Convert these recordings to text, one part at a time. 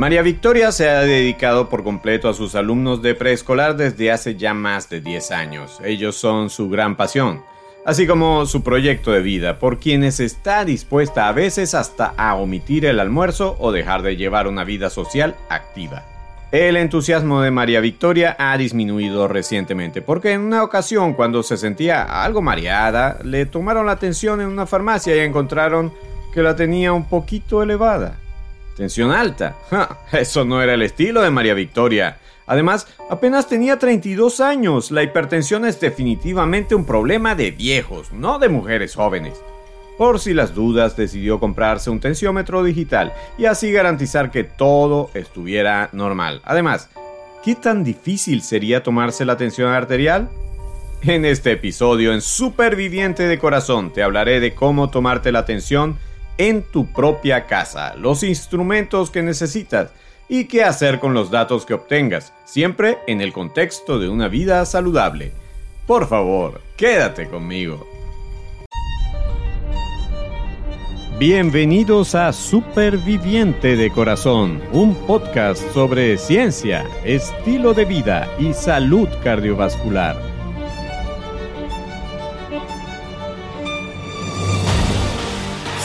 María Victoria se ha dedicado por completo a sus alumnos de preescolar desde hace ya más de 10 años. Ellos son su gran pasión, así como su proyecto de vida, por quienes está dispuesta a veces hasta a omitir el almuerzo o dejar de llevar una vida social activa. El entusiasmo de María Victoria ha disminuido recientemente porque en una ocasión cuando se sentía algo mareada, le tomaron la atención en una farmacia y encontraron que la tenía un poquito elevada. Tensión alta. eso no era el estilo de María Victoria. Además, apenas tenía 32 años. La hipertensión es definitivamente un problema de viejos, no de mujeres jóvenes. Por si las dudas, decidió comprarse un tensiómetro digital y así garantizar que todo estuviera normal. Además, ¿qué tan difícil sería tomarse la tensión arterial? En este episodio en Superviviente de Corazón te hablaré de cómo tomarte la tensión en tu propia casa, los instrumentos que necesitas y qué hacer con los datos que obtengas, siempre en el contexto de una vida saludable. Por favor, quédate conmigo. Bienvenidos a Superviviente de Corazón, un podcast sobre ciencia, estilo de vida y salud cardiovascular.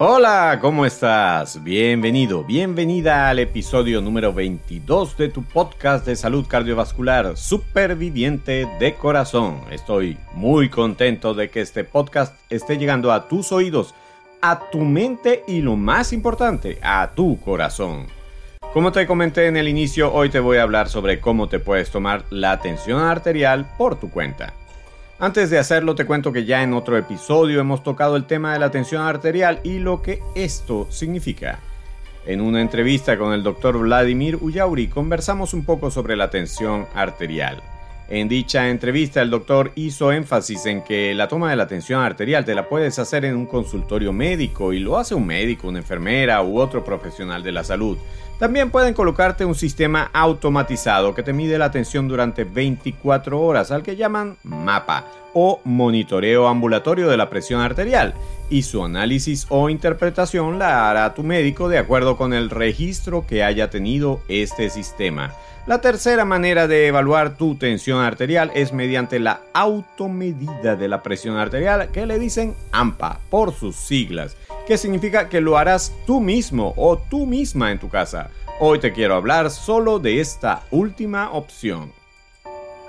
Hola, ¿cómo estás? Bienvenido, bienvenida al episodio número 22 de tu podcast de salud cardiovascular, Superviviente de Corazón. Estoy muy contento de que este podcast esté llegando a tus oídos, a tu mente y lo más importante, a tu corazón. Como te comenté en el inicio, hoy te voy a hablar sobre cómo te puedes tomar la tensión arterial por tu cuenta. Antes de hacerlo te cuento que ya en otro episodio hemos tocado el tema de la tensión arterial y lo que esto significa. En una entrevista con el doctor Vladimir Uyauri conversamos un poco sobre la tensión arterial. En dicha entrevista el doctor hizo énfasis en que la toma de la tensión arterial te la puedes hacer en un consultorio médico y lo hace un médico, una enfermera u otro profesional de la salud. También pueden colocarte un sistema automatizado que te mide la tensión durante 24 horas, al que llaman MAPA o monitoreo ambulatorio de la presión arterial, y su análisis o interpretación la hará tu médico de acuerdo con el registro que haya tenido este sistema. La tercera manera de evaluar tu tensión arterial es mediante la automedida de la presión arterial que le dicen AMPA por sus siglas, que significa que lo harás tú mismo o tú misma en tu casa. Hoy te quiero hablar solo de esta última opción.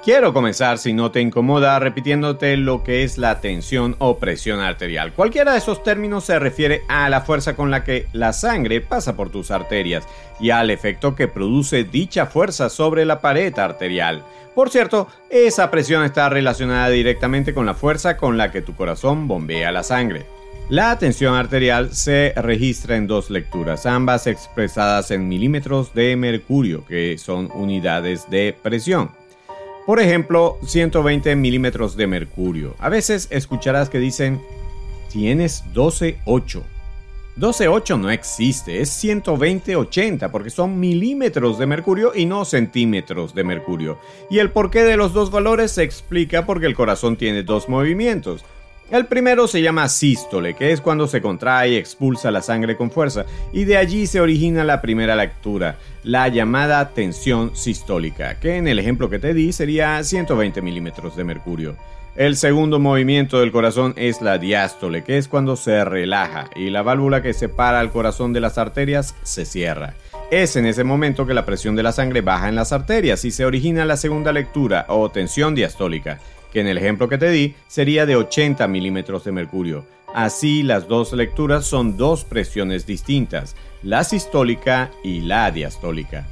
Quiero comenzar, si no te incomoda, repitiéndote lo que es la tensión o presión arterial. Cualquiera de esos términos se refiere a la fuerza con la que la sangre pasa por tus arterias y al efecto que produce dicha fuerza sobre la pared arterial. Por cierto, esa presión está relacionada directamente con la fuerza con la que tu corazón bombea la sangre. La tensión arterial se registra en dos lecturas, ambas expresadas en milímetros de mercurio, que son unidades de presión. Por ejemplo, 120 milímetros de mercurio. A veces escucharás que dicen, tienes 12,8. 12,8 no existe, es 120,80 porque son milímetros de mercurio y no centímetros de mercurio. Y el porqué de los dos valores se explica porque el corazón tiene dos movimientos. El primero se llama sístole, que es cuando se contrae y expulsa la sangre con fuerza, y de allí se origina la primera lectura, la llamada tensión sistólica, que en el ejemplo que te di sería 120 milímetros de mercurio. El segundo movimiento del corazón es la diástole, que es cuando se relaja y la válvula que separa al corazón de las arterias se cierra. Es en ese momento que la presión de la sangre baja en las arterias y se origina la segunda lectura o tensión diastólica que en el ejemplo que te di sería de 80 milímetros de mercurio. Así las dos lecturas son dos presiones distintas, la sistólica y la diastólica.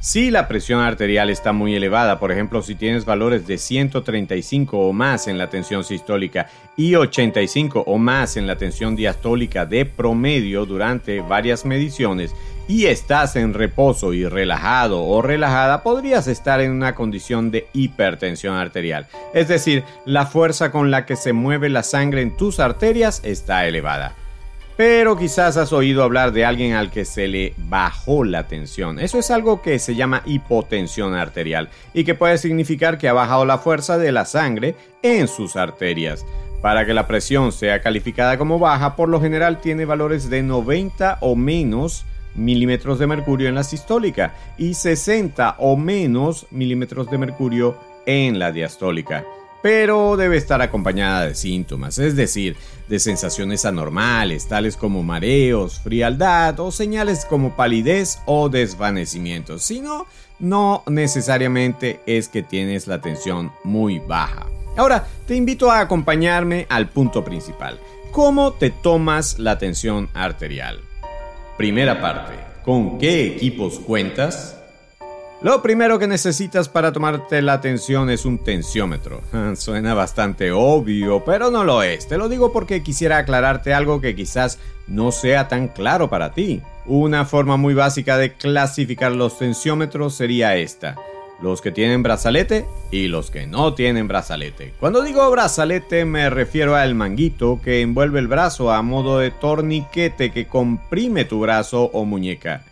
Si la presión arterial está muy elevada, por ejemplo, si tienes valores de 135 o más en la tensión sistólica y 85 o más en la tensión diastólica de promedio durante varias mediciones y estás en reposo y relajado o relajada, podrías estar en una condición de hipertensión arterial. Es decir, la fuerza con la que se mueve la sangre en tus arterias está elevada pero quizás has oído hablar de alguien al que se le bajó la tensión. Eso es algo que se llama hipotensión arterial y que puede significar que ha bajado la fuerza de la sangre en sus arterias. Para que la presión sea calificada como baja, por lo general tiene valores de 90 o menos milímetros de mercurio en la sistólica y 60 o menos milímetros de mercurio en la diastólica pero debe estar acompañada de síntomas, es decir, de sensaciones anormales, tales como mareos, frialdad o señales como palidez o desvanecimiento. Si no, no necesariamente es que tienes la tensión muy baja. Ahora, te invito a acompañarme al punto principal. ¿Cómo te tomas la tensión arterial? Primera parte. ¿Con qué equipos cuentas? Lo primero que necesitas para tomarte la atención es un tensiómetro. Suena bastante obvio, pero no lo es. Te lo digo porque quisiera aclararte algo que quizás no sea tan claro para ti. Una forma muy básica de clasificar los tensiómetros sería esta. Los que tienen brazalete y los que no tienen brazalete. Cuando digo brazalete me refiero al manguito que envuelve el brazo a modo de torniquete que comprime tu brazo o muñeca.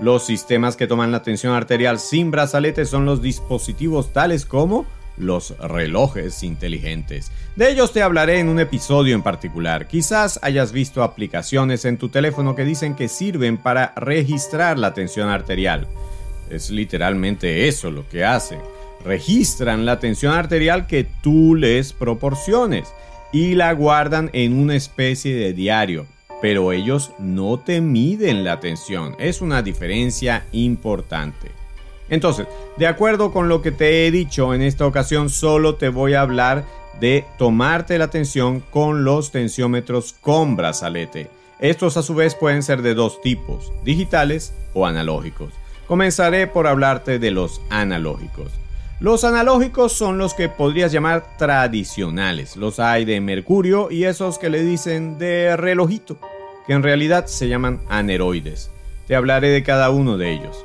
Los sistemas que toman la tensión arterial sin brazalete son los dispositivos tales como los relojes inteligentes. De ellos te hablaré en un episodio en particular. Quizás hayas visto aplicaciones en tu teléfono que dicen que sirven para registrar la tensión arterial. Es literalmente eso lo que hacen. Registran la tensión arterial que tú les proporciones y la guardan en una especie de diario pero ellos no te miden la tensión. Es una diferencia importante. Entonces, de acuerdo con lo que te he dicho en esta ocasión, solo te voy a hablar de tomarte la tensión con los tensiómetros con brazalete. Estos a su vez pueden ser de dos tipos, digitales o analógicos. Comenzaré por hablarte de los analógicos. Los analógicos son los que podrías llamar tradicionales. Los hay de mercurio y esos que le dicen de relojito, que en realidad se llaman aneroides. Te hablaré de cada uno de ellos.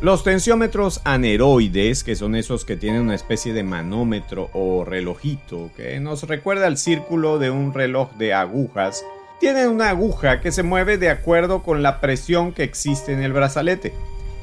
Los tensiómetros aneroides, que son esos que tienen una especie de manómetro o relojito, que nos recuerda al círculo de un reloj de agujas, tienen una aguja que se mueve de acuerdo con la presión que existe en el brazalete.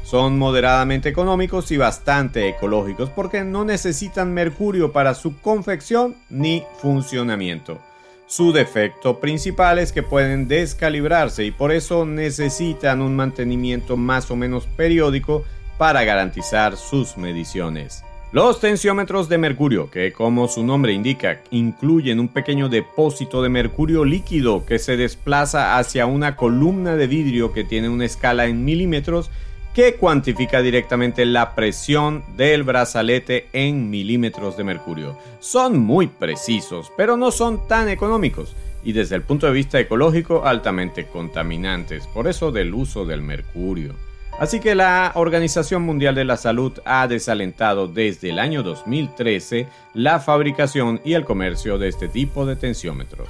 Son moderadamente económicos y bastante ecológicos porque no necesitan mercurio para su confección ni funcionamiento. Su defecto principal es que pueden descalibrarse y por eso necesitan un mantenimiento más o menos periódico para garantizar sus mediciones. Los tensiómetros de mercurio, que como su nombre indica, incluyen un pequeño depósito de mercurio líquido que se desplaza hacia una columna de vidrio que tiene una escala en milímetros que cuantifica directamente la presión del brazalete en milímetros de mercurio. Son muy precisos, pero no son tan económicos y desde el punto de vista ecológico altamente contaminantes, por eso del uso del mercurio. Así que la Organización Mundial de la Salud ha desalentado desde el año 2013 la fabricación y el comercio de este tipo de tensiómetros.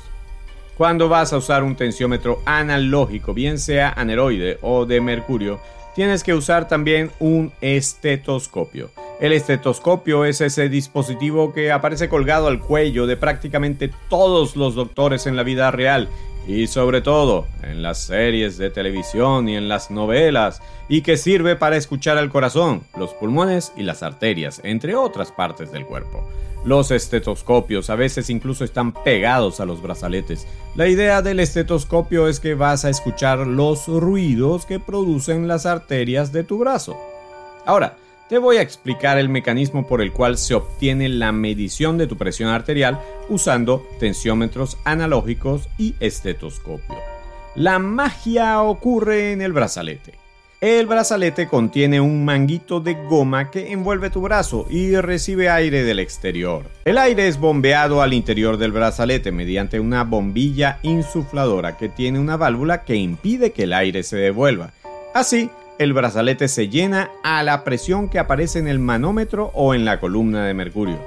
Cuando vas a usar un tensiómetro analógico, bien sea aneroide o de mercurio, tienes que usar también un estetoscopio. El estetoscopio es ese dispositivo que aparece colgado al cuello de prácticamente todos los doctores en la vida real y sobre todo en las series de televisión y en las novelas y que sirve para escuchar al corazón, los pulmones y las arterias, entre otras partes del cuerpo. Los estetoscopios a veces incluso están pegados a los brazaletes. La idea del estetoscopio es que vas a escuchar los ruidos que producen las arterias de tu brazo. Ahora, te voy a explicar el mecanismo por el cual se obtiene la medición de tu presión arterial usando tensiómetros analógicos y estetoscopio. La magia ocurre en el brazalete. El brazalete contiene un manguito de goma que envuelve tu brazo y recibe aire del exterior. El aire es bombeado al interior del brazalete mediante una bombilla insufladora que tiene una válvula que impide que el aire se devuelva. Así, el brazalete se llena a la presión que aparece en el manómetro o en la columna de mercurio.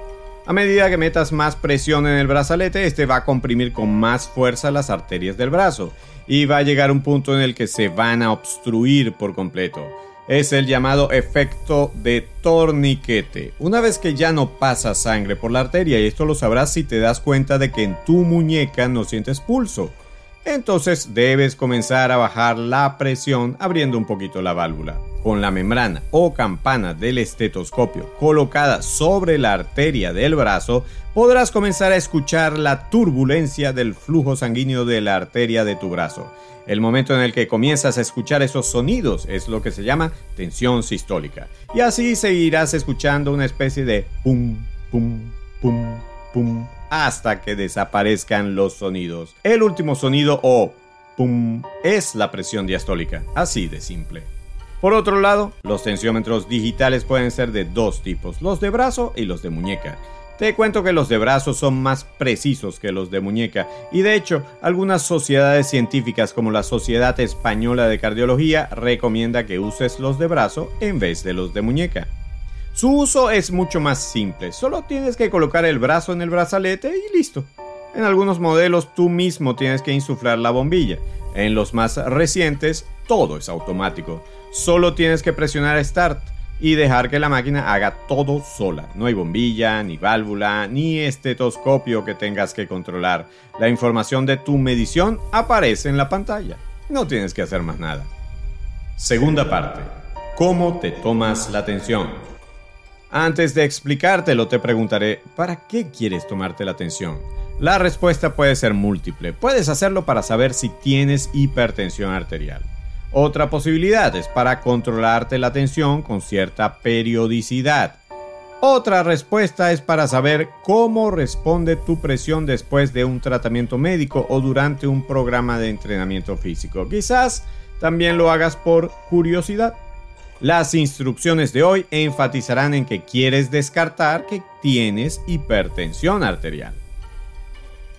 A medida que metas más presión en el brazalete, este va a comprimir con más fuerza las arterias del brazo y va a llegar un punto en el que se van a obstruir por completo. Es el llamado efecto de torniquete. Una vez que ya no pasa sangre por la arteria, y esto lo sabrás si te das cuenta de que en tu muñeca no sientes pulso entonces debes comenzar a bajar la presión abriendo un poquito la válvula. Con la membrana o campana del estetoscopio colocada sobre la arteria del brazo, podrás comenzar a escuchar la turbulencia del flujo sanguíneo de la arteria de tu brazo. El momento en el que comienzas a escuchar esos sonidos es lo que se llama tensión sistólica. Y así seguirás escuchando una especie de pum, pum, pum, pum hasta que desaparezcan los sonidos. El último sonido o pum es la presión diastólica, así de simple. Por otro lado, los tensiómetros digitales pueden ser de dos tipos, los de brazo y los de muñeca. Te cuento que los de brazo son más precisos que los de muñeca y de hecho algunas sociedades científicas como la Sociedad Española de Cardiología recomienda que uses los de brazo en vez de los de muñeca. Su uso es mucho más simple, solo tienes que colocar el brazo en el brazalete y listo. En algunos modelos tú mismo tienes que insuflar la bombilla. En los más recientes todo es automático. Solo tienes que presionar Start y dejar que la máquina haga todo sola. No hay bombilla, ni válvula, ni estetoscopio que tengas que controlar. La información de tu medición aparece en la pantalla. No tienes que hacer más nada. Segunda parte. ¿Cómo te tomas la tensión? Antes de explicártelo te preguntaré, ¿para qué quieres tomarte la atención? La respuesta puede ser múltiple. Puedes hacerlo para saber si tienes hipertensión arterial. Otra posibilidad es para controlarte la tensión con cierta periodicidad. Otra respuesta es para saber cómo responde tu presión después de un tratamiento médico o durante un programa de entrenamiento físico. Quizás también lo hagas por curiosidad. Las instrucciones de hoy enfatizarán en que quieres descartar que tienes hipertensión arterial.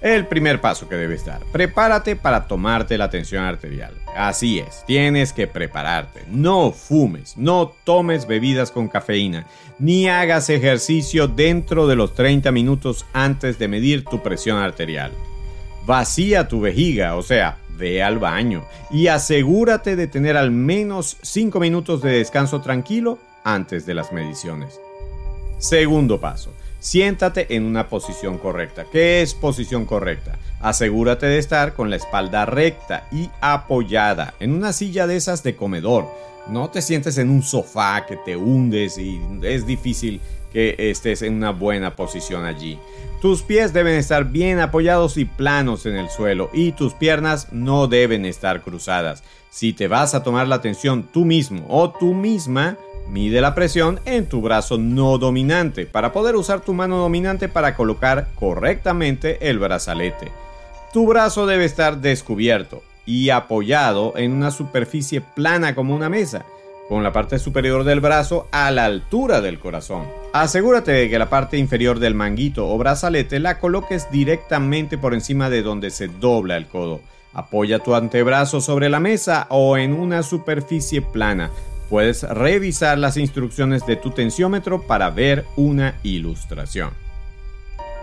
El primer paso que debes dar, prepárate para tomarte la tensión arterial. Así es, tienes que prepararte. No fumes, no tomes bebidas con cafeína, ni hagas ejercicio dentro de los 30 minutos antes de medir tu presión arterial. Vacía tu vejiga, o sea, ve al baño y asegúrate de tener al menos 5 minutos de descanso tranquilo antes de las mediciones. Segundo paso, siéntate en una posición correcta. ¿Qué es posición correcta? Asegúrate de estar con la espalda recta y apoyada en una silla de esas de comedor. No te sientes en un sofá que te hundes y es difícil que estés en una buena posición allí. Tus pies deben estar bien apoyados y planos en el suelo y tus piernas no deben estar cruzadas. Si te vas a tomar la atención tú mismo o tú misma, mide la presión en tu brazo no dominante para poder usar tu mano dominante para colocar correctamente el brazalete. Tu brazo debe estar descubierto y apoyado en una superficie plana como una mesa con la parte superior del brazo a la altura del corazón. Asegúrate de que la parte inferior del manguito o brazalete la coloques directamente por encima de donde se dobla el codo. Apoya tu antebrazo sobre la mesa o en una superficie plana. Puedes revisar las instrucciones de tu tensiómetro para ver una ilustración.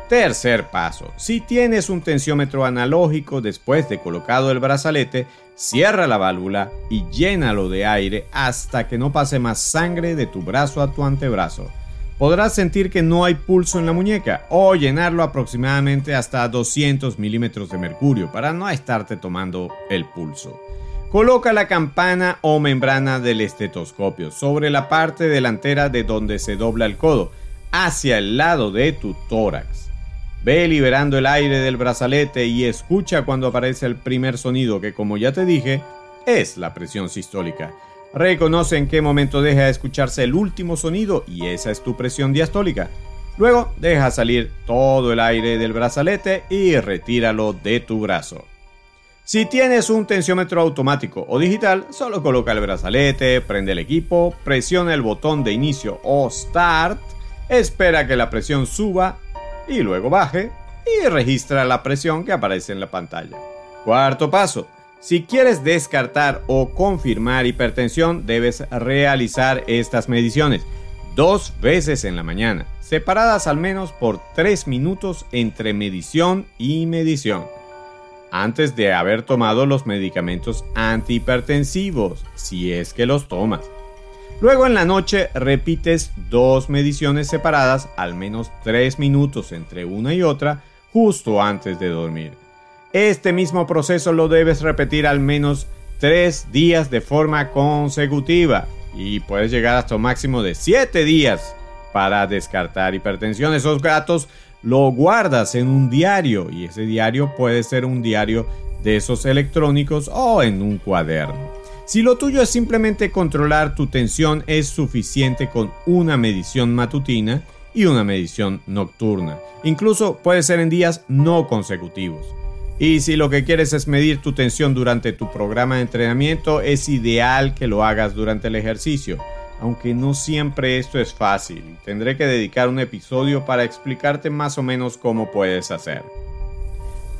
Tercer paso. Si tienes un tensiómetro analógico después de colocado el brazalete, cierra la válvula y llénalo de aire hasta que no pase más sangre de tu brazo a tu antebrazo. Podrás sentir que no hay pulso en la muñeca o llenarlo aproximadamente hasta 200 milímetros de mercurio para no estarte tomando el pulso. Coloca la campana o membrana del estetoscopio sobre la parte delantera de donde se dobla el codo, hacia el lado de tu tórax. Ve liberando el aire del brazalete y escucha cuando aparece el primer sonido que como ya te dije es la presión sistólica. Reconoce en qué momento deja de escucharse el último sonido y esa es tu presión diastólica. Luego deja salir todo el aire del brazalete y retíralo de tu brazo. Si tienes un tensiómetro automático o digital, solo coloca el brazalete, prende el equipo, presiona el botón de inicio o Start, espera que la presión suba y luego baje y registra la presión que aparece en la pantalla. Cuarto paso. Si quieres descartar o confirmar hipertensión, debes realizar estas mediciones dos veces en la mañana, separadas al menos por tres minutos entre medición y medición, antes de haber tomado los medicamentos antihipertensivos, si es que los tomas. Luego en la noche repites dos mediciones separadas al menos tres minutos entre una y otra justo antes de dormir. Este mismo proceso lo debes repetir al menos tres días de forma consecutiva y puedes llegar hasta un máximo de siete días para descartar hipertensión. Esos gatos lo guardas en un diario y ese diario puede ser un diario de esos electrónicos o en un cuaderno. Si lo tuyo es simplemente controlar tu tensión, es suficiente con una medición matutina y una medición nocturna. Incluso puede ser en días no consecutivos. Y si lo que quieres es medir tu tensión durante tu programa de entrenamiento, es ideal que lo hagas durante el ejercicio. Aunque no siempre esto es fácil, tendré que dedicar un episodio para explicarte más o menos cómo puedes hacer.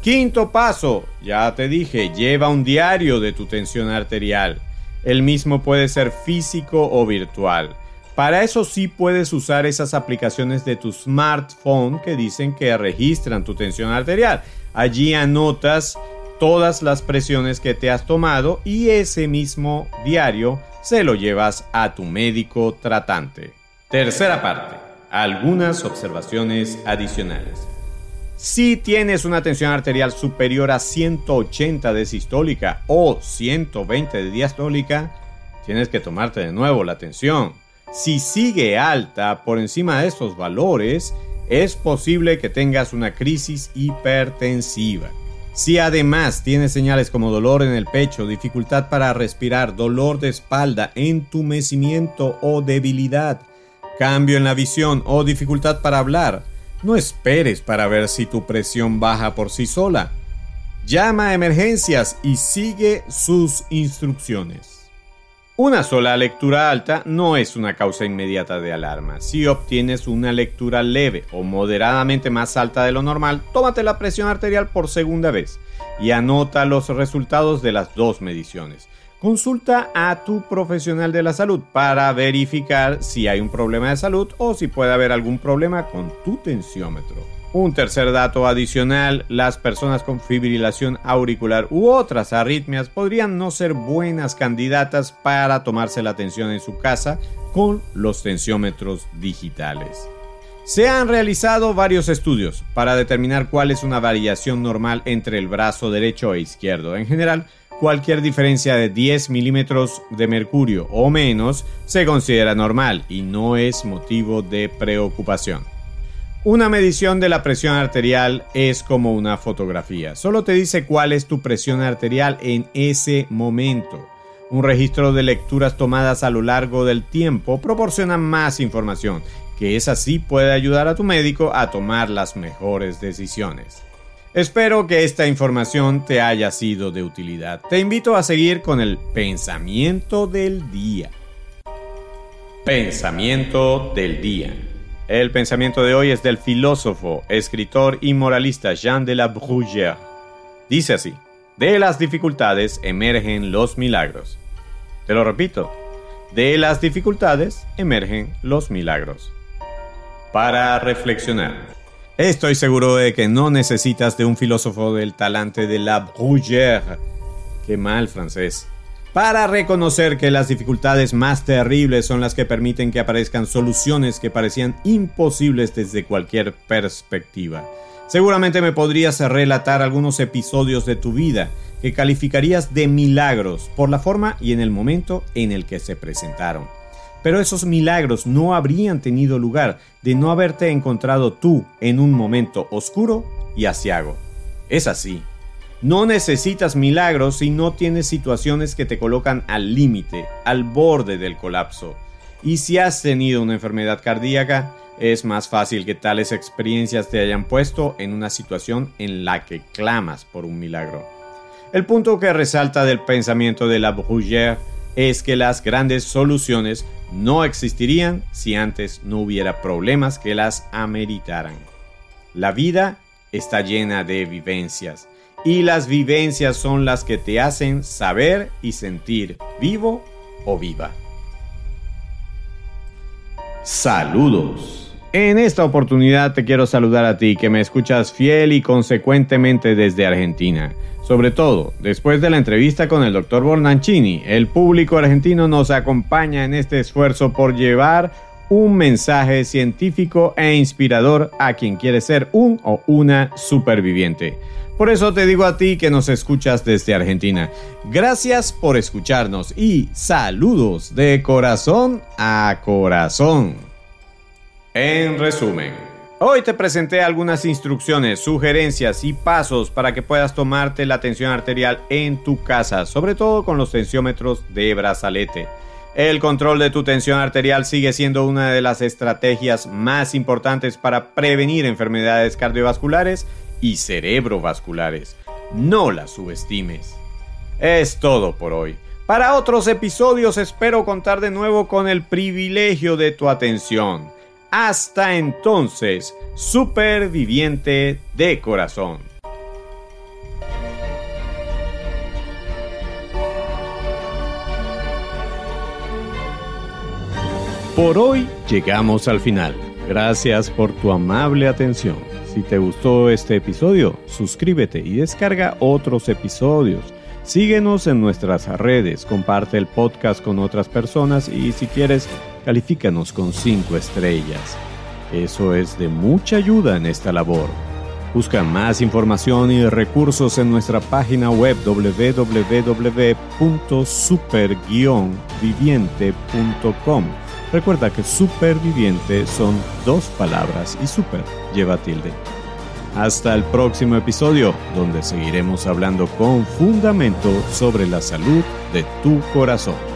Quinto paso, ya te dije, lleva un diario de tu tensión arterial. El mismo puede ser físico o virtual. Para eso sí puedes usar esas aplicaciones de tu smartphone que dicen que registran tu tensión arterial. Allí anotas todas las presiones que te has tomado y ese mismo diario se lo llevas a tu médico tratante. Tercera parte. Algunas observaciones adicionales. Si tienes una tensión arterial superior a 180 de sistólica o 120 de diastólica, tienes que tomarte de nuevo la tensión. Si sigue alta por encima de estos valores, es posible que tengas una crisis hipertensiva. Si además tienes señales como dolor en el pecho, dificultad para respirar, dolor de espalda, entumecimiento o debilidad, cambio en la visión o dificultad para hablar, no esperes para ver si tu presión baja por sí sola. Llama a emergencias y sigue sus instrucciones. Una sola lectura alta no es una causa inmediata de alarma. Si obtienes una lectura leve o moderadamente más alta de lo normal, tómate la presión arterial por segunda vez y anota los resultados de las dos mediciones. Consulta a tu profesional de la salud para verificar si hay un problema de salud o si puede haber algún problema con tu tensiómetro. Un tercer dato adicional, las personas con fibrilación auricular u otras arritmias podrían no ser buenas candidatas para tomarse la tensión en su casa con los tensiómetros digitales. Se han realizado varios estudios para determinar cuál es una variación normal entre el brazo derecho e izquierdo. En general, cualquier diferencia de 10 milímetros de mercurio o menos se considera normal y no es motivo de preocupación. Una medición de la presión arterial es como una fotografía. Solo te dice cuál es tu presión arterial en ese momento. Un registro de lecturas tomadas a lo largo del tiempo proporciona más información, que es así puede ayudar a tu médico a tomar las mejores decisiones. Espero que esta información te haya sido de utilidad. Te invito a seguir con el pensamiento del día. Pensamiento del día. El pensamiento de hoy es del filósofo, escritor y moralista Jean de la Bruyère. Dice así, de las dificultades emergen los milagros. Te lo repito, de las dificultades emergen los milagros. Para reflexionar. Estoy seguro de que no necesitas de un filósofo del talante de la Bruyère. Qué mal francés. Para reconocer que las dificultades más terribles son las que permiten que aparezcan soluciones que parecían imposibles desde cualquier perspectiva. Seguramente me podrías relatar algunos episodios de tu vida que calificarías de milagros por la forma y en el momento en el que se presentaron. Pero esos milagros no habrían tenido lugar de no haberte encontrado tú en un momento oscuro y asiago. Es así. No necesitas milagros si no tienes situaciones que te colocan al límite, al borde del colapso. Y si has tenido una enfermedad cardíaca, es más fácil que tales experiencias te hayan puesto en una situación en la que clamas por un milagro. El punto que resalta del pensamiento de la Bruyère es que las grandes soluciones no existirían si antes no hubiera problemas que las ameritaran. La vida está llena de vivencias y las vivencias son las que te hacen saber y sentir vivo o viva. Saludos. En esta oportunidad te quiero saludar a ti que me escuchas fiel y consecuentemente desde Argentina. Sobre todo, después de la entrevista con el Dr. Bornancini, el público argentino nos acompaña en este esfuerzo por llevar un mensaje científico e inspirador a quien quiere ser un o una superviviente. Por eso te digo a ti que nos escuchas desde Argentina. Gracias por escucharnos y saludos de corazón a corazón. En resumen, hoy te presenté algunas instrucciones, sugerencias y pasos para que puedas tomarte la tensión arterial en tu casa, sobre todo con los tensiómetros de brazalete. El control de tu tensión arterial sigue siendo una de las estrategias más importantes para prevenir enfermedades cardiovasculares y cerebrovasculares. No las subestimes. Es todo por hoy. Para otros episodios espero contar de nuevo con el privilegio de tu atención. Hasta entonces, superviviente de corazón. Por hoy llegamos al final. Gracias por tu amable atención. Si te gustó este episodio, suscríbete y descarga otros episodios. Síguenos en nuestras redes, comparte el podcast con otras personas y si quieres, califícanos con 5 estrellas. Eso es de mucha ayuda en esta labor. Busca más información y recursos en nuestra página web www.super-viviente.com. Recuerda que superviviente son dos palabras y super lleva tilde. Hasta el próximo episodio, donde seguiremos hablando con fundamento sobre la salud de tu corazón.